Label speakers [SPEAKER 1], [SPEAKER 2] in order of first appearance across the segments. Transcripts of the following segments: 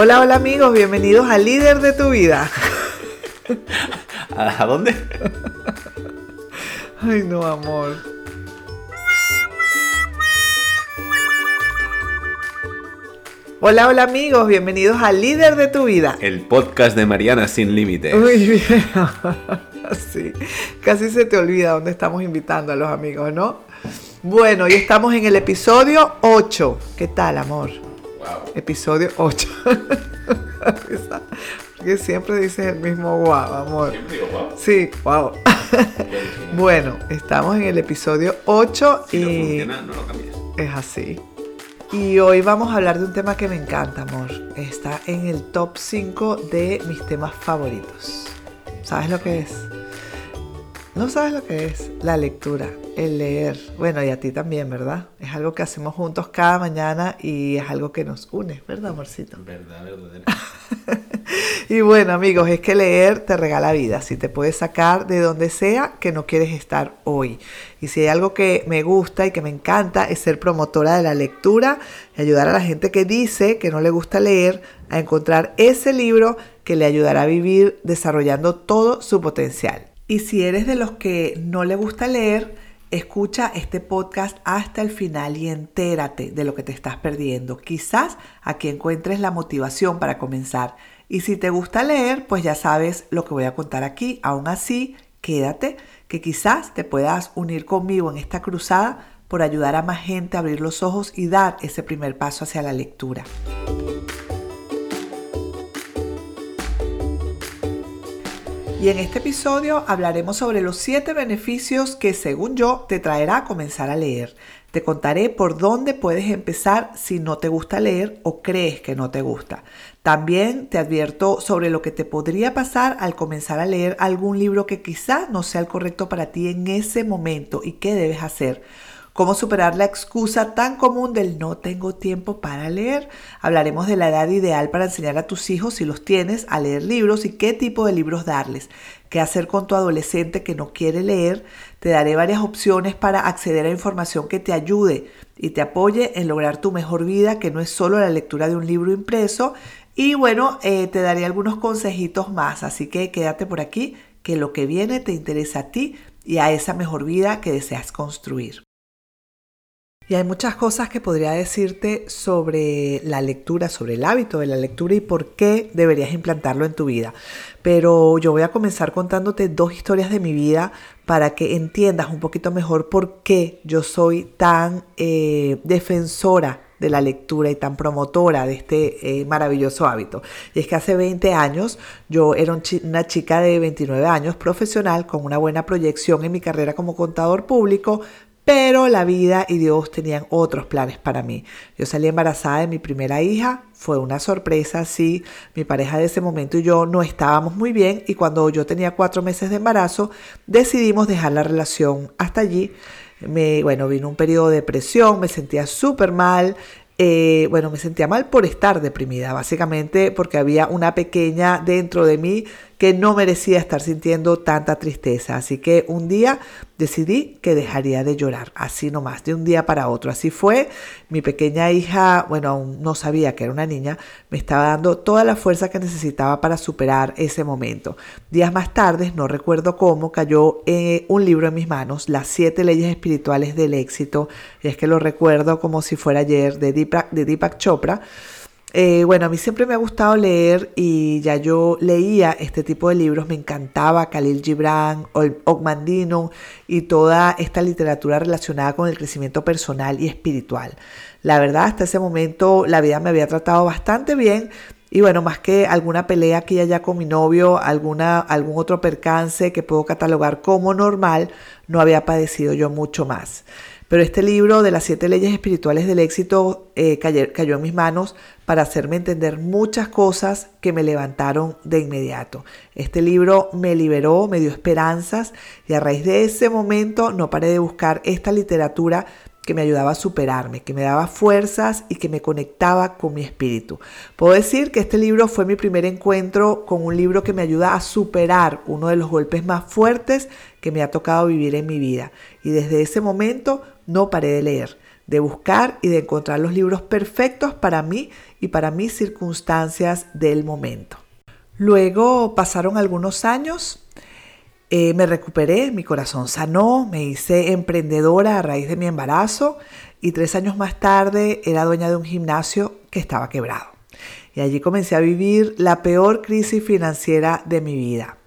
[SPEAKER 1] Hola, hola amigos, bienvenidos al líder de tu vida.
[SPEAKER 2] ¿A dónde?
[SPEAKER 1] Ay, no, amor. Hola, hola amigos, bienvenidos al líder de tu vida.
[SPEAKER 2] El podcast de Mariana sin límites.
[SPEAKER 1] Muy bien. Sí, casi se te olvida dónde estamos invitando a los amigos, ¿no? Bueno, hoy estamos en el episodio 8. ¿Qué tal, amor?
[SPEAKER 2] Wow.
[SPEAKER 1] Episodio 8. Porque siempre dices el mismo wow, amor.
[SPEAKER 2] Siempre digo, wow.
[SPEAKER 1] Sí, wow. bueno, estamos en el episodio 8
[SPEAKER 2] Si no
[SPEAKER 1] y
[SPEAKER 2] funciona, no lo cambies.
[SPEAKER 1] es así. Y hoy vamos a hablar de un tema que me encanta, amor. Está en el top 5 de mis temas favoritos. ¿Sabes lo que es? No sabes lo que es la lectura, el leer. Bueno, y a ti también, ¿verdad? Es algo que hacemos juntos cada mañana y es algo que nos une, ¿verdad, amorcito?
[SPEAKER 2] Verdad, verdadera.
[SPEAKER 1] Y bueno, amigos, es que leer te regala vida, si te puede sacar de donde sea que no quieres estar hoy. Y si hay algo que me gusta y que me encanta es ser promotora de la lectura y ayudar a la gente que dice que no le gusta leer a encontrar ese libro que le ayudará a vivir desarrollando todo su potencial. Y si eres de los que no le gusta leer, Escucha este podcast hasta el final y entérate de lo que te estás perdiendo. Quizás aquí encuentres la motivación para comenzar. Y si te gusta leer, pues ya sabes lo que voy a contar aquí. Aún así, quédate, que quizás te puedas unir conmigo en esta cruzada por ayudar a más gente a abrir los ojos y dar ese primer paso hacia la lectura. Y en este episodio hablaremos sobre los 7 beneficios que según yo te traerá a comenzar a leer. Te contaré por dónde puedes empezar si no te gusta leer o crees que no te gusta. También te advierto sobre lo que te podría pasar al comenzar a leer algún libro que quizás no sea el correcto para ti en ese momento y qué debes hacer. Cómo superar la excusa tan común del no tengo tiempo para leer. Hablaremos de la edad ideal para enseñar a tus hijos, si los tienes, a leer libros y qué tipo de libros darles. Qué hacer con tu adolescente que no quiere leer. Te daré varias opciones para acceder a información que te ayude y te apoye en lograr tu mejor vida, que no es solo la lectura de un libro impreso. Y bueno, eh, te daré algunos consejitos más, así que quédate por aquí, que lo que viene te interesa a ti y a esa mejor vida que deseas construir. Y hay muchas cosas que podría decirte sobre la lectura, sobre el hábito de la lectura y por qué deberías implantarlo en tu vida. Pero yo voy a comenzar contándote dos historias de mi vida para que entiendas un poquito mejor por qué yo soy tan eh, defensora de la lectura y tan promotora de este eh, maravilloso hábito. Y es que hace 20 años yo era una chica de 29 años profesional con una buena proyección en mi carrera como contador público, pero la vida y Dios tenían otros planes para mí. Yo salí embarazada de mi primera hija, fue una sorpresa, sí, mi pareja de ese momento y yo no estábamos muy bien y cuando yo tenía cuatro meses de embarazo decidimos dejar la relación hasta allí. Me, bueno, vino un periodo de depresión, me sentía súper mal, eh, bueno, me sentía mal por estar deprimida, básicamente porque había una pequeña dentro de mí que no merecía estar sintiendo tanta tristeza. Así que un día decidí que dejaría de llorar, así nomás, de un día para otro. Así fue. Mi pequeña hija, bueno, aún no sabía que era una niña, me estaba dando toda la fuerza que necesitaba para superar ese momento. Días más tarde, no recuerdo cómo, cayó eh, un libro en mis manos, Las siete leyes espirituales del éxito. Y es que lo recuerdo como si fuera ayer, de Deepak, de Deepak Chopra. Eh, bueno, a mí siempre me ha gustado leer y ya yo leía este tipo de libros, me encantaba Khalil Gibran, Ogmandino y toda esta literatura relacionada con el crecimiento personal y espiritual. La verdad, hasta ese momento la vida me había tratado bastante bien y bueno, más que alguna pelea aquí y allá con mi novio, alguna, algún otro percance que puedo catalogar como normal, no había padecido yo mucho más. Pero este libro de las siete leyes espirituales del éxito eh, cayó, cayó en mis manos para hacerme entender muchas cosas que me levantaron de inmediato. Este libro me liberó, me dio esperanzas y a raíz de ese momento no paré de buscar esta literatura que me ayudaba a superarme, que me daba fuerzas y que me conectaba con mi espíritu. Puedo decir que este libro fue mi primer encuentro con un libro que me ayuda a superar uno de los golpes más fuertes que me ha tocado vivir en mi vida. Y desde ese momento no paré de leer. de buscar y de encontrar los libros perfectos para mí y para mis circunstancias del momento. Luego pasaron algunos años, eh, me recuperé, mi corazón sanó, me hice emprendedora a raíz de mi embarazo y tres años más tarde era dueña de un gimnasio que estaba quebrado. Y allí comencé a vivir la peor crisis financiera de mi vida.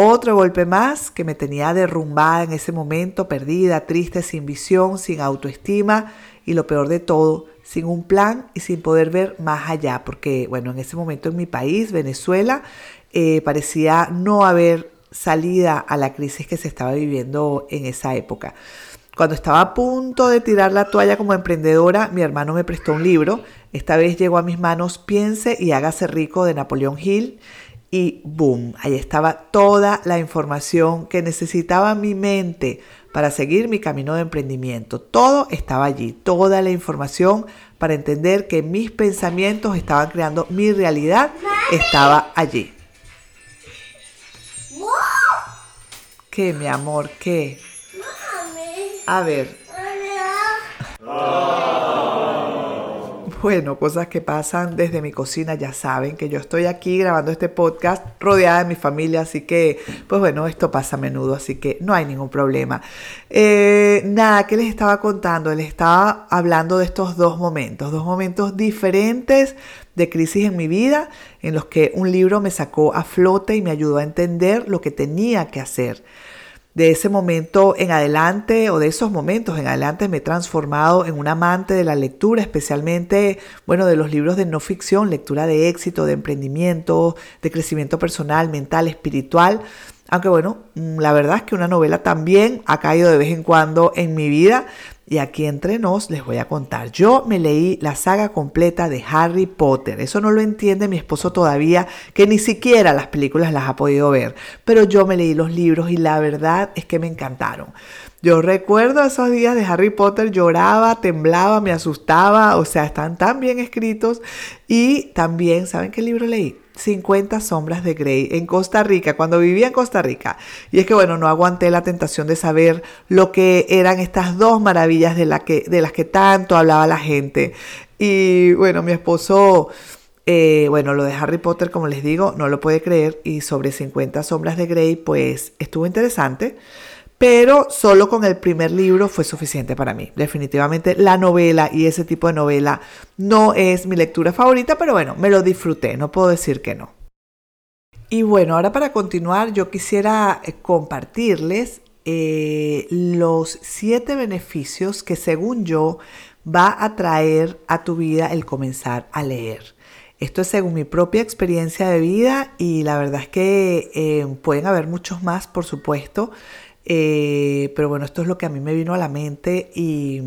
[SPEAKER 1] Otro golpe más que me tenía derrumbada en ese momento, perdida, triste, sin visión, sin autoestima y lo peor de todo, sin un plan y sin poder ver más allá, porque bueno, en ese momento en mi país, Venezuela, eh, parecía no haber salida a la crisis que se estaba viviendo en esa época. Cuando estaba a punto de tirar la toalla como emprendedora, mi hermano me prestó un libro. Esta vez llegó a mis manos Piense y hágase rico de Napoleón Hill. Y boom, ahí estaba toda la información que necesitaba mi mente para seguir mi camino de emprendimiento. Todo estaba allí, toda la información para entender que mis pensamientos estaban creando mi realidad, estaba allí. ¿Qué, mi amor? ¿Qué? A ver. Bueno, cosas que pasan desde mi cocina, ya saben que yo estoy aquí grabando este podcast rodeada de mi familia, así que, pues bueno, esto pasa a menudo, así que no hay ningún problema. Eh, nada, ¿qué les estaba contando? Les estaba hablando de estos dos momentos, dos momentos diferentes de crisis en mi vida, en los que un libro me sacó a flote y me ayudó a entender lo que tenía que hacer de ese momento en adelante o de esos momentos en adelante me he transformado en un amante de la lectura, especialmente, bueno, de los libros de no ficción, lectura de éxito, de emprendimiento, de crecimiento personal, mental, espiritual. Aunque bueno, mm, la verdad es que una novela también ha caído de vez en cuando en mi vida, y aquí entre nos les voy a contar. Yo me leí la saga completa de Harry Potter. Eso no lo entiende mi esposo todavía, que ni siquiera las películas las ha podido ver. Pero yo me leí los libros y la verdad es que me encantaron. Yo recuerdo esos días de Harry Potter, lloraba, temblaba, me asustaba, o sea, están tan bien escritos. Y también, ¿saben qué libro leí? 50 sombras de Grey en Costa Rica, cuando vivía en Costa Rica. Y es que, bueno, no aguanté la tentación de saber lo que eran estas dos maravillas de, que, de las que tanto hablaba la gente. Y bueno, mi esposo... Eh, bueno, lo de Harry Potter, como les digo, no lo puede creer. Y sobre 50 sombras de Grey, pues estuvo interesante pero solo con el primer libro fue suficiente para mí. Definitivamente la novela y ese tipo de novela no es mi lectura favorita, pero bueno, me lo disfruté, no puedo decir que no. Y bueno, ahora para continuar yo quisiera eh, compartirles eh, los siete beneficios que según yo va a traer a tu vida el comenzar a leer. Esto es según mi propia experiencia de vida y la verdad es que eh, pueden haber muchos más, por supuesto. Eh, pero bueno, esto es lo que a mí me vino a la mente y,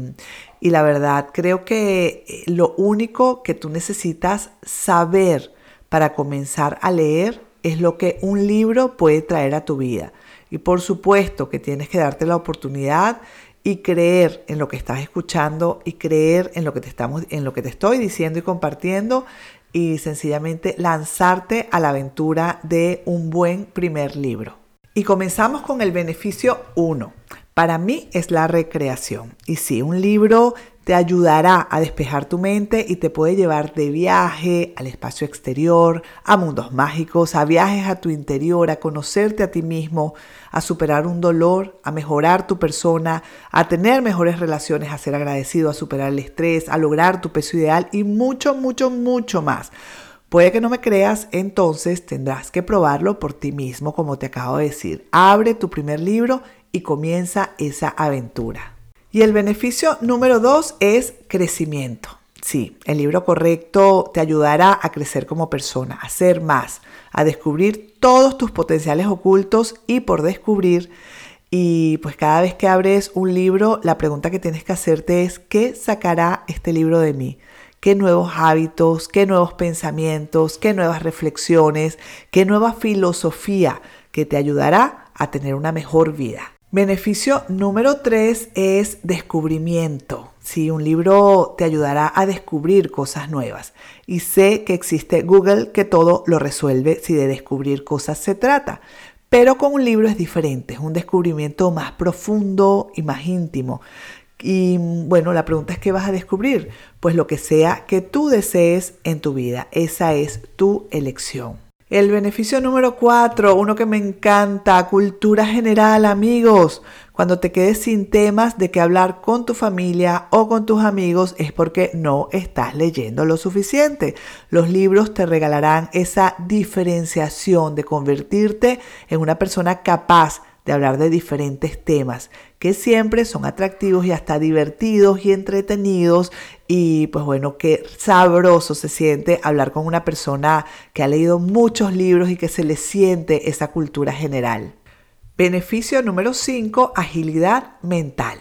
[SPEAKER 1] y la verdad creo que eh, lo único que tú necesitas saber para comenzar a leer es lo que un libro puede traer a tu vida. Y por supuesto que tienes que darte la oportunidad y creer en lo que estás escuchando y creer en lo que te estamos en lo que te estoy diciendo y compartiendo y sencillamente lanzarte a la aventura de un buen primer libro. Y comenzamos con el beneficio 1. Para mí es la recreación. Y sí, un libro te ayudará a despejar tu mente y te puede llevar de viaje al espacio exterior, a mundos mágicos, a viajes a tu interior, a conocerte a ti mismo, a superar un dolor, a mejorar tu persona, a tener mejores relaciones, a ser agradecido, a superar el estrés, a lograr tu peso ideal y mucho, mucho, mucho más. Puede que no me creas, entonces tendrás que probarlo por ti mismo, como te acabo de decir. Abre tu primer libro y comienza esa aventura. Y el beneficio número dos es crecimiento. Sí, el libro correcto te ayudará a crecer como persona, a ser más, a descubrir todos tus potenciales ocultos y por descubrir. Y pues cada vez que abres un libro, la pregunta que tienes que hacerte es, ¿qué sacará este libro de mí? Qué nuevos hábitos, qué nuevos pensamientos, qué nuevas reflexiones, qué nueva filosofía que te ayudará a tener una mejor vida. Beneficio número 3 es descubrimiento. Si un libro te ayudará a descubrir cosas nuevas. Y sé que existe Google que todo lo resuelve si de descubrir cosas se trata. Pero con un libro es diferente, es un descubrimiento más profundo y más íntimo Y bueno, la pregunta es qué vas a descubrir. Pues lo que sea que tú desees en tu vida. Esa es tu elección. El beneficio número cuatro, uno que me encanta, cultura general, amigos. Cuando te quedes sin temas de qué hablar con tu familia o con tus amigos es porque no estás leyendo lo suficiente. Los libros te regalarán esa diferenciación de convertirte en una persona capaz de hablar de diferentes temas que siempre son atractivos y hasta divertidos y entretenidos y pues bueno, qué sabroso se siente hablar con una persona que ha leído muchos libros y que se le siente esa cultura general. Beneficio número 5, agilidad mental.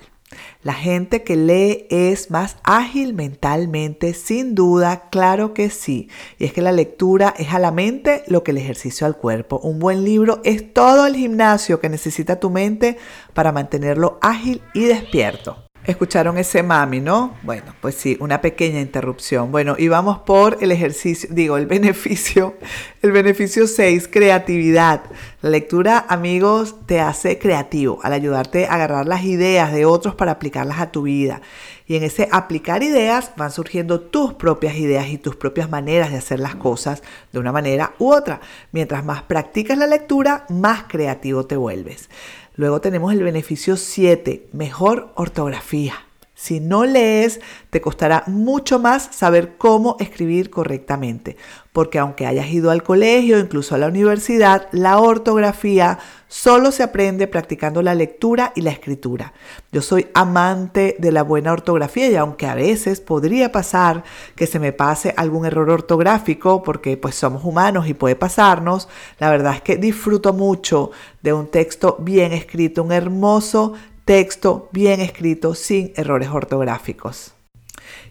[SPEAKER 1] La gente que lee es más ágil mentalmente, sin duda, claro que sí. Y es que la lectura es a la mente lo que el ejercicio al cuerpo. Un buen libro es todo el gimnasio que necesita tu mente para mantenerlo ágil y despierto. Escucharon ese mami, ¿no? Bueno, pues sí, una pequeña interrupción. Bueno, y vamos por el ejercicio, digo, el beneficio, el beneficio 6, creatividad. La lectura, amigos, te hace creativo al ayudarte a agarrar las ideas de otros para aplicarlas a tu vida. Y en ese aplicar ideas van surgiendo tus propias ideas y tus propias maneras de hacer las cosas de una manera u otra. Mientras más practicas la lectura, más creativo te vuelves. Luego tenemos el beneficio 7, mejor ortografía. Si no lees, te costará mucho más saber cómo escribir correctamente, porque aunque hayas ido al colegio, incluso a la universidad, la ortografía solo se aprende practicando la lectura y la escritura. Yo soy amante de la buena ortografía y aunque a veces podría pasar que se me pase algún error ortográfico, porque pues somos humanos y puede pasarnos, la verdad es que disfruto mucho de un texto bien escrito, un hermoso texto bien escrito sin errores ortográficos.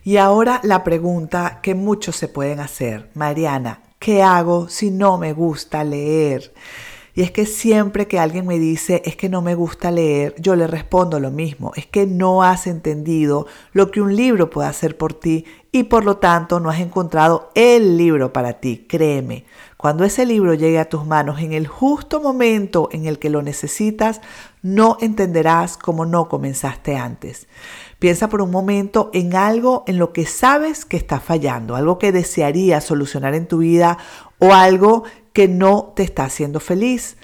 [SPEAKER 1] Y ahora la pregunta que muchos se pueden hacer, Mariana, ¿qué hago si no me gusta leer? Y es que siempre que alguien me dice es que no me gusta leer, yo le respondo lo mismo, es que no has entendido lo que un libro puede hacer por ti y por lo tanto no has encontrado el libro para ti, créeme. Cuando ese libro llegue a tus manos en el justo momento en el que lo necesitas, no entenderás cómo no comenzaste antes. Piensa por un momento en algo en lo que sabes que está fallando, algo que desearías solucionar en tu vida o algo que no te está haciendo feliz.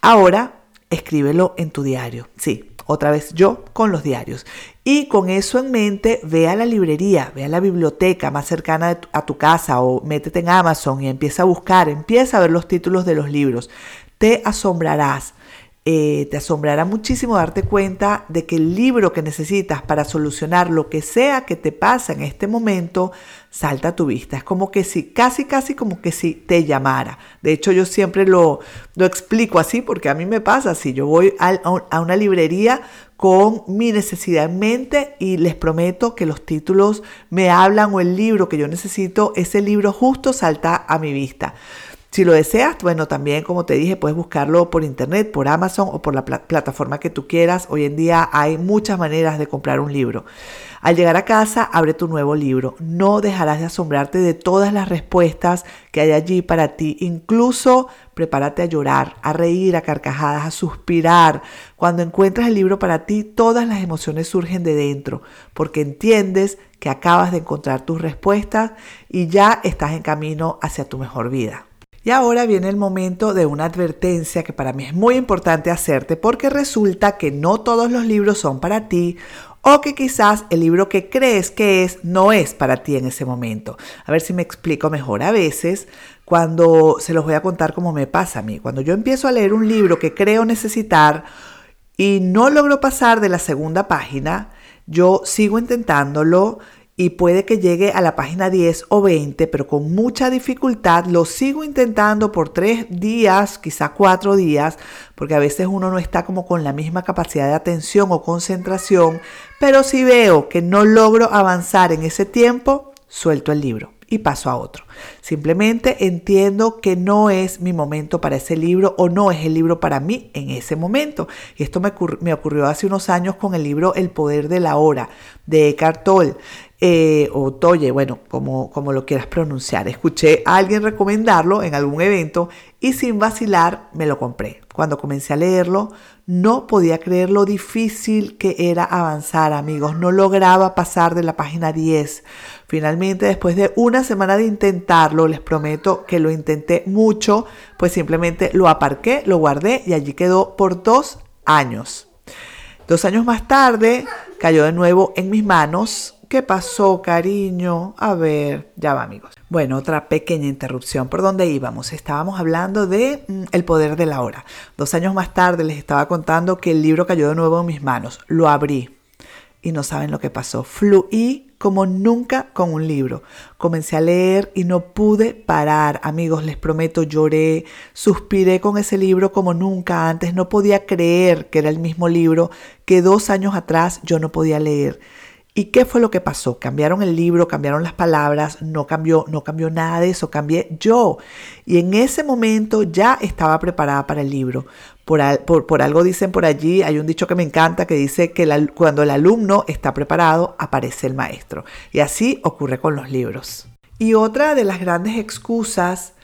[SPEAKER 1] Ahora, escríbelo en tu diario. Sí, otra vez yo con los diarios. Y con eso en mente, ve a la librería, ve a la biblioteca más cercana a tu casa o métete en Amazon y empieza a buscar, empieza a ver los títulos de los libros. Te asombrarás eh, te asombrará muchísimo darte cuenta de que el libro que necesitas para solucionar lo que sea que te pasa en este momento salta a tu vista. Es como que si, casi, casi como que si te llamara. De hecho, yo siempre lo, lo explico así porque a mí me pasa. Si yo voy a una librería con mi necesidad en mente y les prometo que los títulos me hablan o el libro que yo necesito, ese libro justo salta a mi vista. Si lo deseas, bueno, también como te dije, puedes buscarlo por internet, por Amazon o por la plataforma que tú quieras. Hoy en día hay muchas maneras de comprar un libro. Al llegar a casa, abre tu nuevo libro. No dejarás de asombrarte de todas las respuestas que hay allí para ti. Incluso prepárate a llorar, a reír, a carcajadas, a suspirar. Cuando encuentras el libro para ti, todas las emociones surgen de dentro, porque entiendes que acabas de encontrar tus respuestas y ya estás en camino hacia tu mejor vida. Y ahora viene el momento de una advertencia que para mí es muy importante hacerte porque resulta que no todos los libros son para ti o que quizás el libro que crees que es no es para ti en ese momento. A ver si me explico mejor. A veces, cuando se los voy a contar como me pasa a mí, cuando yo empiezo a leer un libro que creo necesitar y no logro pasar de la segunda página, yo sigo intentándolo y puede que llegue a la página 10 o 20, pero con mucha dificultad lo sigo intentando por tres días, quizá cuatro días, porque a veces uno no está como con la misma capacidad de atención o concentración, pero si veo que no logro avanzar en ese tiempo, suelto el libro y paso a otro. Simplemente entiendo que no es mi momento para ese libro o no es el libro para mí en ese momento. Y esto me, ocurrió hace unos años con el libro El Poder de la Hora de Eckhart Tolle. Eh, o Toye, bueno, como, como lo quieras pronunciar. Escuché a alguien recomendarlo en algún evento y sin vacilar me lo compré. cuando comencé a leerlo, no podía creer lo difícil que era avanzar, amigos. No lograba pasar de la página 10. Finalmente, después de una semana de intentarlo, les prometo que lo intenté mucho, pues simplemente lo aparqué, lo guardé y allí quedó por dos años. Dos años más tarde, cayó de nuevo en mis manos ¿Qué pasó, cariño? A ver, ya va, amigos. Bueno, otra pequeña interrupción. ¿Por dónde íbamos? Estábamos hablando de mm, El poder de la hora. Dos años más tarde les estaba contando que el libro cayó de nuevo en mis manos. Lo abrí y no saben lo que pasó. Fluí como nunca con un libro. Comencé a leer y no pude parar. Amigos, les prometo, lloré, suspiré con ese libro como nunca antes. No podía creer que era el mismo libro que dos años atrás yo no podía leer. ¿Y qué fue lo que pasó? Cambiaron el libro, cambiaron las palabras, no cambió, no cambió nada de eso, cambié yo. Y en ese momento ya estaba preparada para el libro. Por, algo dicen por allí, hay un dicho que me encanta que dice que cuando el alumno está preparado, aparece el maestro. Y así ocurre con los libros. Y otra de las grandes excusas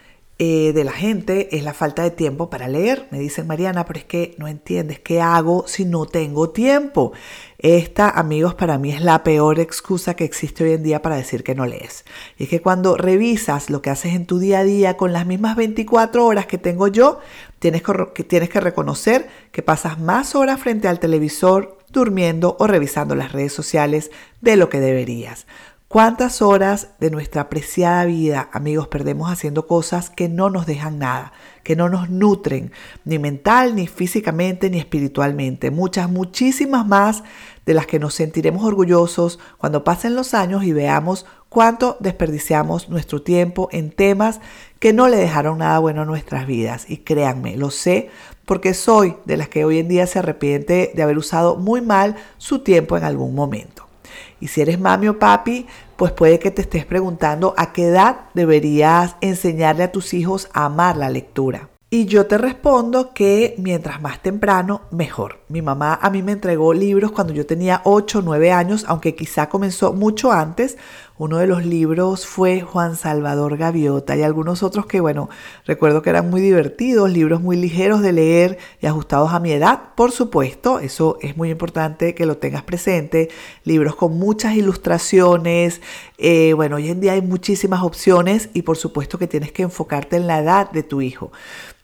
[SPEAKER 1] eh, de la gente es la falta de tiempo para leer. Me dicen, Mariana, pero es que no entiendes qué hago si no tengo tiempo. Esta, amigos, para mí es la peor excusa que existe hoy en día para decir que no lees. Y es que cuando revisas lo que haces en tu día a día con las mismas 24 horas que tengo yo, tienes que, tienes que reconocer que pasas más horas frente al televisor, durmiendo o revisando las redes sociales de lo que deberías. ¿Cuántas horas de nuestra preciada vida, amigos, perdemos haciendo cosas que no nos dejan nada, que no nos nutren, ni mental, ni físicamente, ni espiritualmente? Muchas, muchísimas más de las que nos sentiremos orgullosos cuando pasen los años y veamos cuánto desperdiciamos nuestro tiempo en temas que no le dejaron nada bueno a nuestras vidas. Y créanme, lo sé porque soy de las que hoy en día se arrepiente de haber usado muy mal su tiempo en algún momento. Y si eres mami o papi, pues puede que te estés preguntando a qué edad deberías enseñarle a tus hijos a amar la lectura. Y yo te respondo que mientras más temprano, mejor. Mi mamá a mí me entregó libros cuando yo tenía 8 o 9 años, aunque quizá comenzó mucho antes. Uno de los libros fue Juan Salvador Gaviota y algunos otros que, bueno, recuerdo que eran muy divertidos, libros muy ligeros de leer y ajustados a mi edad, por supuesto, eso es muy importante que lo tengas presente. Libros con muchas ilustraciones. Eh, bueno, hoy en día hay muchísimas opciones y por supuesto que tienes que enfocarte en la edad de tu hijo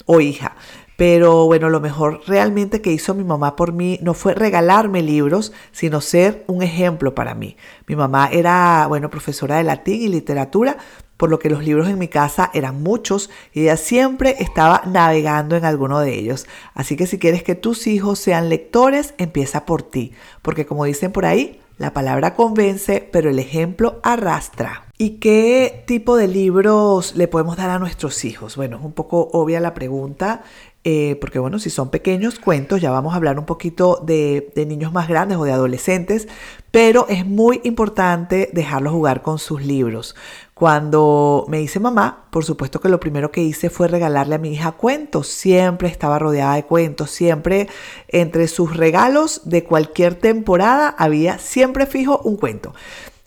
[SPEAKER 1] o hija. Pero bueno, lo mejor realmente que hizo mi mamá por mí no fue regalarme libros, sino ser un ejemplo para mí. Mi mamá era, bueno, profesora de latín y literatura, por lo que los libros en mi casa eran muchos y ella siempre estaba navegando en alguno de ellos. Así que si quieres que tus hijos sean lectores, empieza por ti, porque como dicen por ahí, la palabra convence, pero el ejemplo arrastra. ¿Y qué tipo de libros le podemos dar a nuestros hijos? Bueno, es un poco obvia la pregunta, eh, porque bueno, si son pequeños cuentos, ya vamos a hablar un poquito de, niños más grandes o de adolescentes, pero es muy importante dejarlos jugar con sus libros. Cuando me hice mamá, por supuesto que lo primero que hice fue regalarle a mi hija cuentos. Siempre estaba rodeada de cuentos, siempre entre sus regalos de cualquier temporada había siempre fijo un cuento.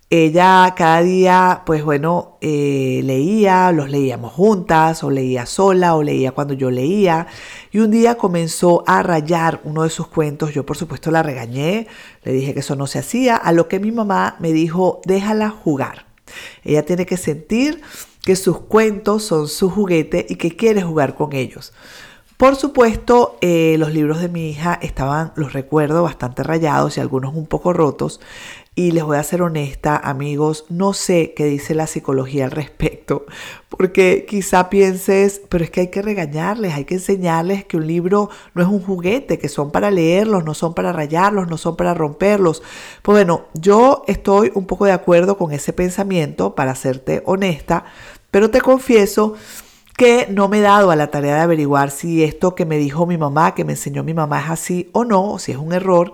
[SPEAKER 1] Ella cada día, pues bueno, eh, leía, los leíamos juntas, o leía sola, o leía cuando yo leía. Y un día comenzó a rayar uno de sus cuentos. Yo, por supuesto, la regañé, le dije que eso no se hacía, a lo que mi mamá me dijo, déjala jugar. Ella tiene que sentir que sus cuentos son su juguete y que quiere jugar con ellos. Por supuesto, eh, los libros de mi hija estaban, los recuerdo, bastante rayados y algunos un poco rotos. Y les voy a ser honesta, amigos, no sé qué dice la psicología al respecto, porque quizá pienses, pero es que hay que regañarles, hay que enseñarles que un libro no es un juguete, que son para leerlos, no son para rayarlos, no son para romperlos. Pues bueno, yo estoy un poco de acuerdo con ese pensamiento, para serte honesta, pero te confieso que no me he dado a la tarea de averiguar si esto que me dijo mi mamá, que me enseñó mi mamá es así o no, o si es un error.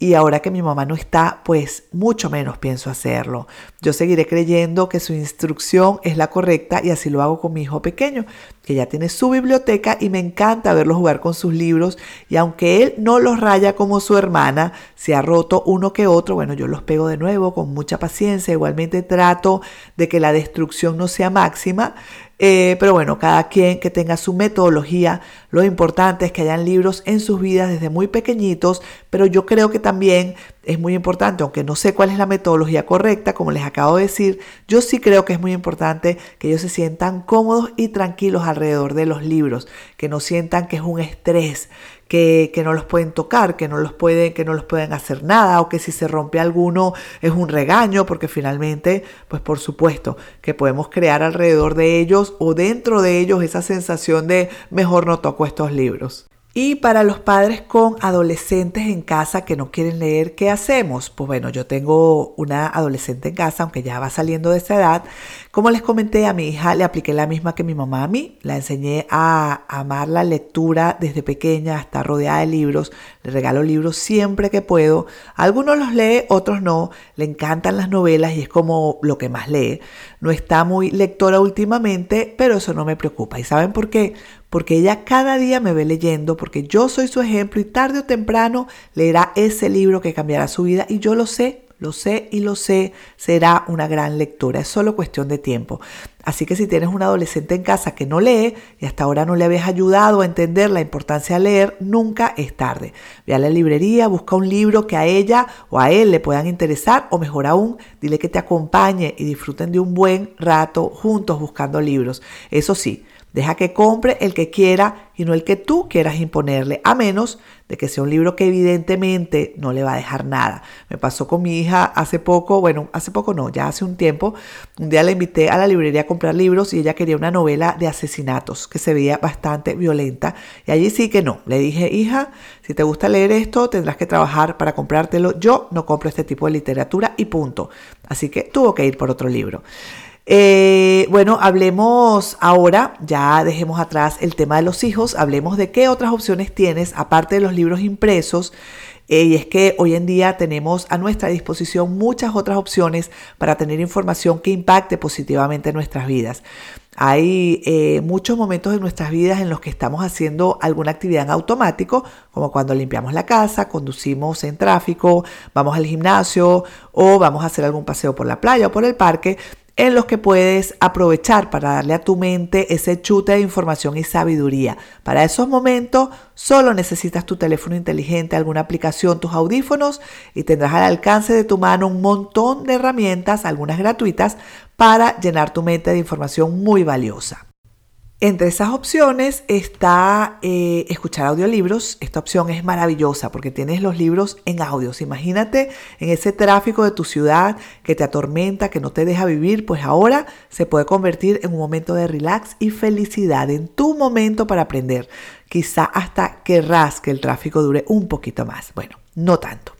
[SPEAKER 1] Y ahora que mi mamá no está, pues mucho menos pienso hacerlo. Yo seguiré creyendo que su instrucción es la correcta y así lo hago con mi hijo pequeño, que ya tiene su biblioteca y me encanta verlo jugar con sus libros. Y aunque él no los raya como su hermana, se ha roto uno que otro, bueno, yo los pego de nuevo con mucha paciencia. Igualmente trato de que la destrucción no sea máxima. Eh, pero bueno, cada quien que tenga su metodología, lo importante es que hayan libros en sus vidas desde muy pequeñitos, pero yo creo que también es muy importante, aunque no sé cuál es la metodología correcta, como les acabo de decir, yo sí creo que es muy importante que ellos se sientan cómodos y tranquilos alrededor de los libros, que no sientan que es un estrés, que, no los pueden tocar, que no los pueden, que no los pueden hacer nada, o que si se rompe alguno es un regaño, porque finalmente, pues por supuesto, que podemos crear alrededor de ellos o dentro de ellos esa sensación de mejor no toco estos libros. Y para los padres con adolescentes en casa que no quieren leer, ¿qué hacemos? Pues bueno, yo tengo una adolescente en casa, aunque ya va saliendo de esa edad. Como les comenté, a mi hija le apliqué la misma que mi mamá a mí. La enseñé a amar la lectura desde pequeña, hasta rodeada de libros. Le regalo libros siempre que puedo. Algunos los lee, otros no. Le encantan las novelas y es como lo que más lee. No está muy lectora últimamente, pero eso no me preocupa. ¿Y saben por qué? Porque ella cada día me ve leyendo, porque yo soy su ejemplo y tarde o temprano leerá ese libro que cambiará su vida y yo lo sé, lo sé y lo sé, será una gran lectura, es solo cuestión de tiempo. Así que si tienes un adolescente en casa que no lee y hasta ahora no le habías ayudado a entender la importancia de leer, nunca es tarde. Ve a la librería, busca un libro que a ella o a él le puedan interesar o mejor aún, dile que te acompañe y disfruten de un buen rato juntos buscando libros. Eso sí, Deja que compre el que quiera y no el que tú quieras imponerle, a menos de que sea un libro que evidentemente no le va a dejar nada. Me pasó con mi hija hace poco, bueno, hace poco no, ya hace un tiempo. Un día la invité a la librería a comprar libros y ella quería una novela de asesinatos que se veía bastante violenta. Y allí sí que no. Le dije, hija, si te gusta leer esto, tendrás que trabajar para comprártelo. Yo no compro este tipo de literatura y punto. Así que tuvo que ir por otro libro. Eh, bueno, hablemos ahora, ya dejemos atrás el tema de los hijos, hablemos de qué otras opciones tienes, aparte de los libros impresos. Eh, y es que hoy en día tenemos a nuestra disposición muchas otras opciones para tener información que impacte positivamente en nuestras vidas. Hay eh, muchos momentos en nuestras vidas en los que estamos haciendo alguna actividad en automático, como cuando limpiamos la casa, conducimos en tráfico, vamos al gimnasio o vamos a hacer algún paseo por la playa o por el parque en los que puedes aprovechar para darle a tu mente ese chute de información y sabiduría. Para esos momentos solo necesitas tu teléfono inteligente, alguna aplicación, tus audífonos y tendrás al alcance de tu mano un montón de herramientas, algunas gratuitas, para llenar tu mente de información muy valiosa. Entre esas opciones está eh, escuchar audiolibros. Esta opción es maravillosa porque tienes los libros en audios. Imagínate en ese tráfico de tu ciudad que te atormenta, que no te deja vivir, pues ahora se puede convertir en un momento de relax y felicidad, en tu momento para aprender. Quizá hasta querrás que el tráfico dure un poquito más. Bueno, no tanto.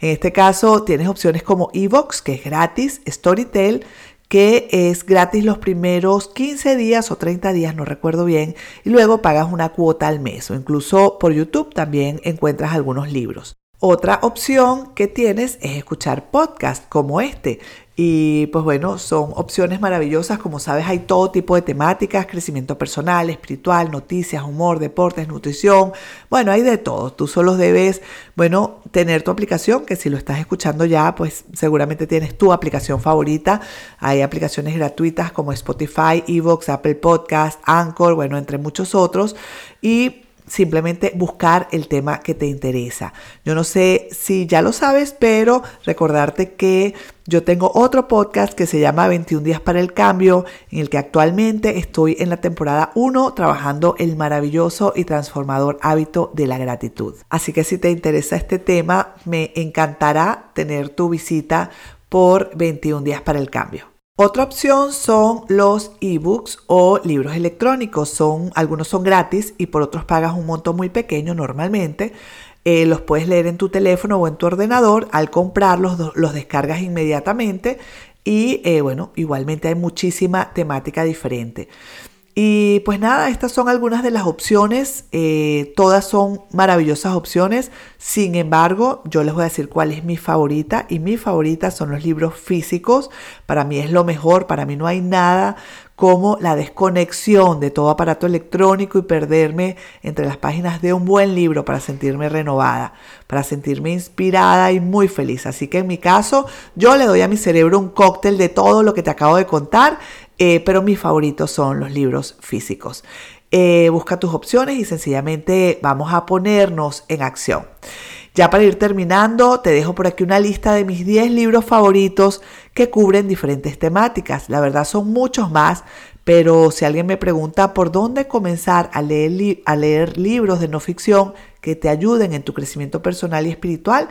[SPEAKER 1] En este caso tienes opciones como Evox, que es gratis, Storytel, que es gratis los primeros 15 días o 30 días, no recuerdo bien, y luego pagas una cuota al mes o incluso por YouTube también encuentras algunos libros. Otra opción que tienes es escuchar podcasts como este. Y pues bueno, son opciones maravillosas. Como sabes, hay todo tipo de temáticas, crecimiento personal, espiritual, noticias, humor, deportes, nutrición. Bueno, hay de todo. Tú solo debes, bueno, tener tu aplicación, que si lo estás escuchando ya, pues seguramente tienes tu aplicación favorita. Hay aplicaciones gratuitas como Spotify, Evox, Apple Podcast, Anchor, bueno, entre muchos otros. Y simplemente buscar el tema que te interesa. Yo no sé si ya lo sabes, pero recordarte que yo tengo otro podcast que se llama 21 días para el cambio, en el que actualmente estoy en la temporada 1 trabajando el maravilloso y transformador hábito de la gratitud. Así que si te interesa este tema, me encantará tener tu visita por 21 días para el cambio. Otra opción son los ebooks o libros electrónicos. Son, algunos son gratis y por otros pagas un monto muy pequeño normalmente. Eh, los puedes leer en tu teléfono o en tu ordenador. Al comprarlos los descargas inmediatamente y eh, bueno, igualmente hay muchísima temática diferente. Y pues nada, estas son algunas de las opciones, eh, todas son maravillosas opciones, sin embargo yo les voy a decir cuál es mi favorita y mi favorita son los libros físicos, para mí es lo mejor, para mí no hay nada como la desconexión de todo aparato electrónico y perderme entre las páginas de un buen libro para sentirme renovada, para sentirme inspirada y muy feliz. Así que en mi caso yo le doy a mi cerebro un cóctel de todo lo que te acabo de contar eh, pero mis favoritos son los libros físicos. Eh, busca tus opciones y sencillamente vamos a ponernos en acción. Ya para ir terminando, te dejo por aquí una lista de mis 10 libros favoritos que cubren diferentes temáticas. La verdad son muchos más, pero si alguien me pregunta por dónde comenzar a leer, a leer libros de no ficción que te ayuden en tu crecimiento personal y espiritual,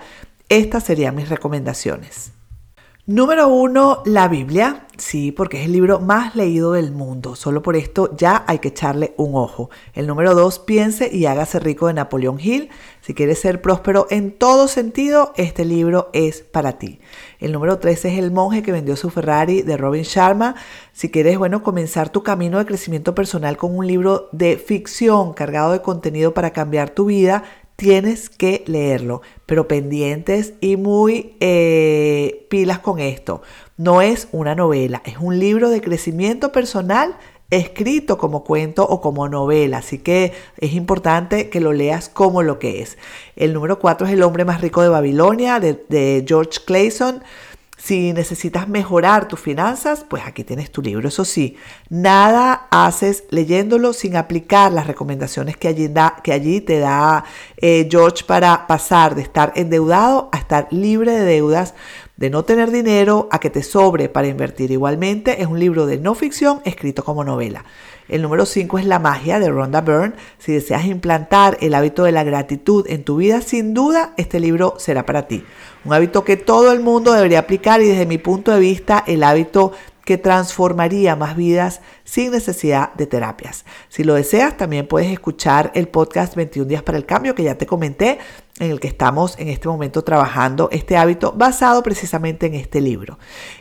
[SPEAKER 1] estas serían mis recomendaciones. Número uno, la Biblia. Sí, porque es el libro más leído del mundo. Solo por esto ya hay que echarle un ojo. El número dos, piense y hágase rico de Napoleón Hill. Si quieres ser próspero en todo sentido, este libro es para ti. El número tres es El monje que vendió su Ferrari de Robin Sharma. Si quieres, bueno, comenzar tu camino de crecimiento personal con un libro de ficción cargado de contenido para cambiar tu vida, tienes que leerlo, pero pendientes y muy eh, pilas con esto. No es una novela, es un libro de crecimiento personal escrito como cuento o como novela, así que es importante que lo leas como lo que es. El número 4 es El hombre más rico de Babilonia de, de George Clayson. Si necesitas mejorar tus finanzas, pues aquí tienes tu libro. Eso sí, nada haces leyéndolo sin aplicar las recomendaciones que allí, te da eh, George para pasar de estar endeudado a estar libre de deudas, de no tener dinero a que te sobre para invertir. Igualmente, es un libro de no ficción escrito como novela. El número 5 es La magia de Rhonda Byrne. Si deseas implantar el hábito de la gratitud en tu vida, sin duda este libro será para ti. Un hábito que todo el mundo debería aplicar y desde mi punto de vista el hábito que transformaría más vidas sin necesidad de terapias. Si lo deseas, también puedes escuchar el podcast 21 días para el cambio que ya te comenté, en el que estamos en este momento trabajando este hábito basado precisamente en este libro.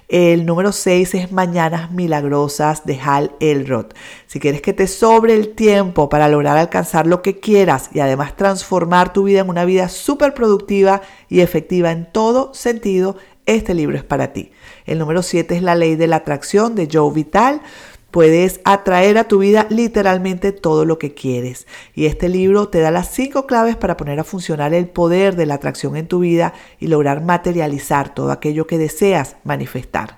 [SPEAKER 1] El número 6 es Mañanas Milagrosas de Hal Elrod. Si quieres que te sobre el tiempo para lograr alcanzar lo que quieras y además transformar tu vida en una vida súper productiva y efectiva en todo sentido, este libro es para ti. El número 7 es La ley de la atracción de Joe Vital. Puedes atraer a tu vida literalmente todo lo que quieres. Y este libro te da las cinco claves para poner a funcionar el poder de la atracción en tu vida y lograr materializar todo aquello que deseas manifestar.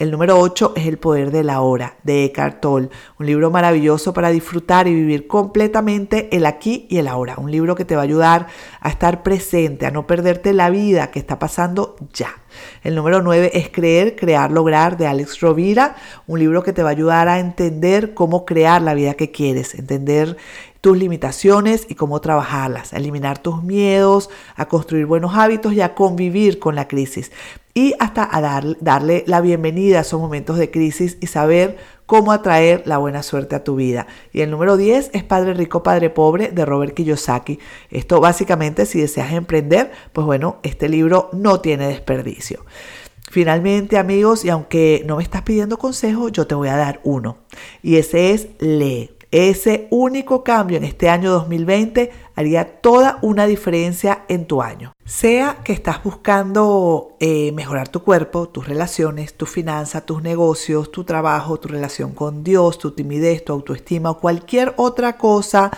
[SPEAKER 1] El número 8 es El poder de la hora de Eckhart Tolle, un libro maravilloso para disfrutar y vivir completamente el aquí y el ahora, un libro que te va a ayudar a estar presente, a no perderte la vida que está pasando ya. El número 9 es Creer, Crear, Lograr de Alex Rovira, un libro que te va a ayudar a entender cómo crear la vida que quieres, entender tus limitaciones y cómo trabajarlas, a eliminar tus miedos, a construir buenos hábitos y a convivir con la crisis. Y hasta a dar, darle la bienvenida a esos momentos de crisis y saber cómo atraer la buena suerte a tu vida. Y el número 10 es Padre Rico, Padre Pobre de Robert Kiyosaki. Esto básicamente si deseas emprender, pues bueno, este libro no tiene desperdicio. Finalmente, amigos, y aunque no me estás pidiendo consejo, yo te voy a dar uno. Y ese es lee. Ese único cambio en este año 2020 haría toda una diferencia en tu año. Sea que estás buscando eh, mejorar tu cuerpo, tus relaciones, tu finanzas, tus negocios, tu trabajo, tu relación con Dios, tu timidez, tu autoestima o cualquier otra cosa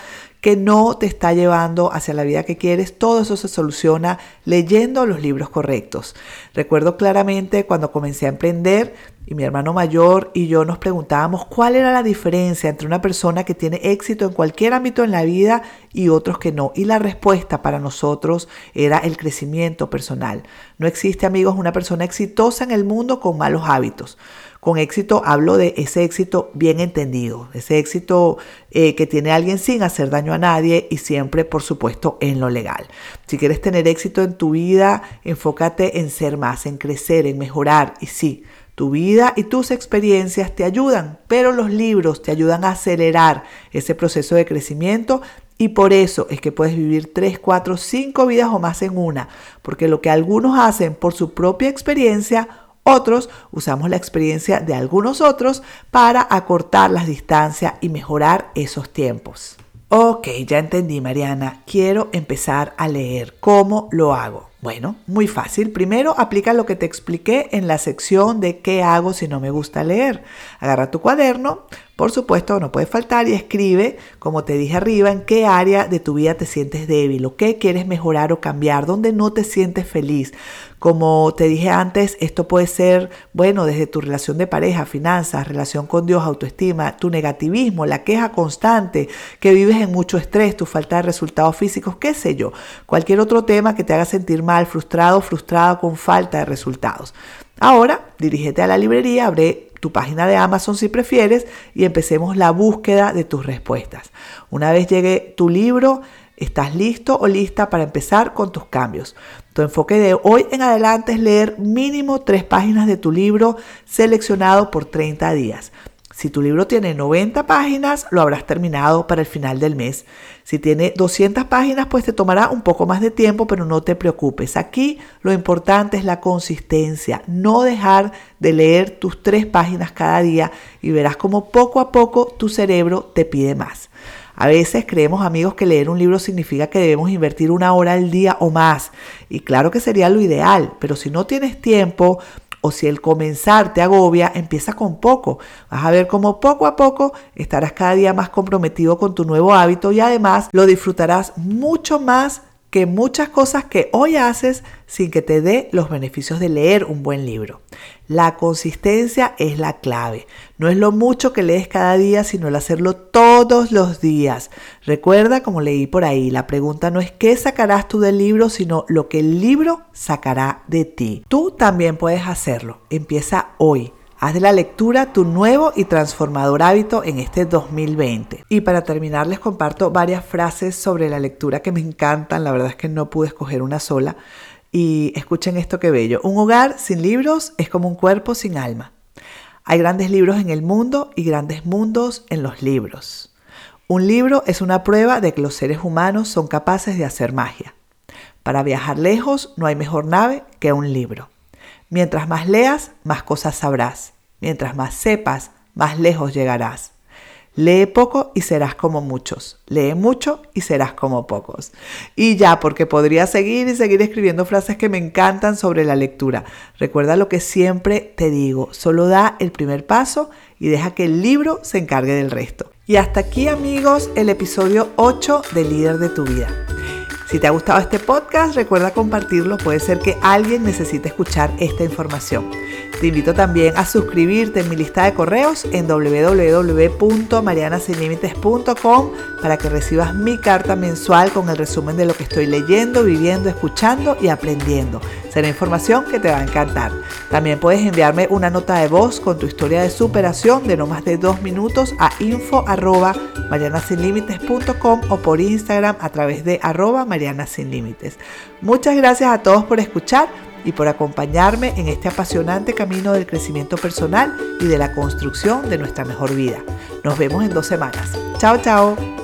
[SPEAKER 1] que no te está llevando hacia la vida que quieres, todo eso se soluciona leyendo los libros correctos. Recuerdo claramente cuando comencé a emprender y mi hermano mayor y yo nos preguntábamos cuál era la diferencia entre una persona que tiene éxito en cualquier ámbito en la vida y otros que no. Y la respuesta para nosotros era el crecimiento personal. No existe, amigos, una persona exitosa en el mundo con malos hábitos. Con éxito hablo de ese éxito bien entendido, ese éxito eh, que tiene alguien sin hacer daño a nadie y siempre, por supuesto, en lo legal. Si quieres tener éxito en tu vida, enfócate en ser más, en crecer, en mejorar y sí. Tu vida y tus experiencias te ayudan, pero los libros te ayudan a acelerar ese proceso de crecimiento y por eso es que puedes vivir 3, 4, 5 vidas o más en una, porque lo que algunos hacen por su propia experiencia, otros usamos la experiencia de algunos otros para acortar las distancias y mejorar esos tiempos. Ok, ya entendí Mariana, quiero empezar a leer. ¿Cómo lo hago? Bueno, muy fácil. Primero aplica lo que te expliqué en la sección de qué hago si no me gusta leer. Agarra tu cuaderno, por supuesto, no puede faltar y escribe, como te dije arriba, en qué área de tu vida te sientes débil o qué quieres mejorar o cambiar, dónde no te sientes feliz. Como te dije antes, esto puede ser, bueno, desde tu relación de pareja, finanzas, relación con Dios, autoestima, tu negativismo, la queja constante, que vives en mucho estrés, tu falta de resultados físicos, qué sé yo. Cualquier otro tema que te haga sentir mal, frustrado, frustrado con falta de resultados. Ahora, dirígete a la librería, abre tu página de Amazon si prefieres y empecemos la búsqueda de tus respuestas. Una vez llegue tu libro, estás listo o lista para empezar con tus cambios. Tu enfoque de hoy en adelante es leer mínimo tres páginas de tu libro seleccionado por 30 días. Si tu libro tiene 90 páginas, lo habrás terminado para el final del mes. Si tiene 200 páginas, pues te tomará un poco más de tiempo, pero no te preocupes. Aquí lo importante es la consistencia, no dejar de leer tus tres páginas cada día y verás como poco a poco tu cerebro te pide más. A veces creemos amigos que leer un libro significa que debemos invertir una hora al día o más. Y claro que sería lo ideal, pero si no tienes tiempo, o si el comenzar te agobia, empieza con poco. Vas a ver cómo poco a poco estarás cada día más comprometido con tu nuevo hábito y además lo disfrutarás mucho más que muchas cosas que hoy haces sin que te dé los beneficios de leer un buen libro. La consistencia es la clave. No es lo mucho que lees cada día, sino el hacerlo todos los días. Recuerda, como leí por ahí, la pregunta no es qué sacarás tú del libro, sino lo que el libro sacará de ti. Tú también puedes hacerlo. Empieza hoy. Haz de la lectura tu nuevo y transformador hábito en este 2020. Y para terminar les comparto varias frases sobre la lectura que me encantan. La verdad es que no pude escoger una sola. Y escuchen esto que bello. Un hogar sin libros es como un cuerpo sin alma. Hay grandes libros en el mundo y grandes mundos en los libros. Un libro es una prueba de que los seres humanos son capaces de hacer magia. Para viajar lejos no hay mejor nave que un libro. Mientras más leas, más cosas sabrás. Mientras más sepas, más lejos llegarás. Lee poco y serás como muchos. Lee mucho y serás como pocos. Y ya, porque podría seguir y seguir escribiendo frases que me encantan sobre la lectura. Recuerda lo que siempre te digo. Solo da el primer paso y deja que el libro se encargue del resto. Y hasta aquí amigos el episodio 8 de Líder de tu vida. Si te ha gustado este podcast, recuerda compartirlo, puede ser que alguien necesite escuchar esta información. Te invito también a suscribirte en mi lista de correos en www.marianasinlimites.com para que recibas mi carta mensual con el resumen de lo que estoy leyendo, viviendo, escuchando y aprendiendo. Será información que te va a encantar. También puedes enviarme una nota de voz con tu historia de superación de no más de dos minutos a info o por Instagram a través de arroba Mariana Sin Límites. Muchas gracias a todos por escuchar y por acompañarme en este apasionante camino del crecimiento personal y de la construcción de nuestra mejor vida. Nos vemos en dos semanas. Chao, chao.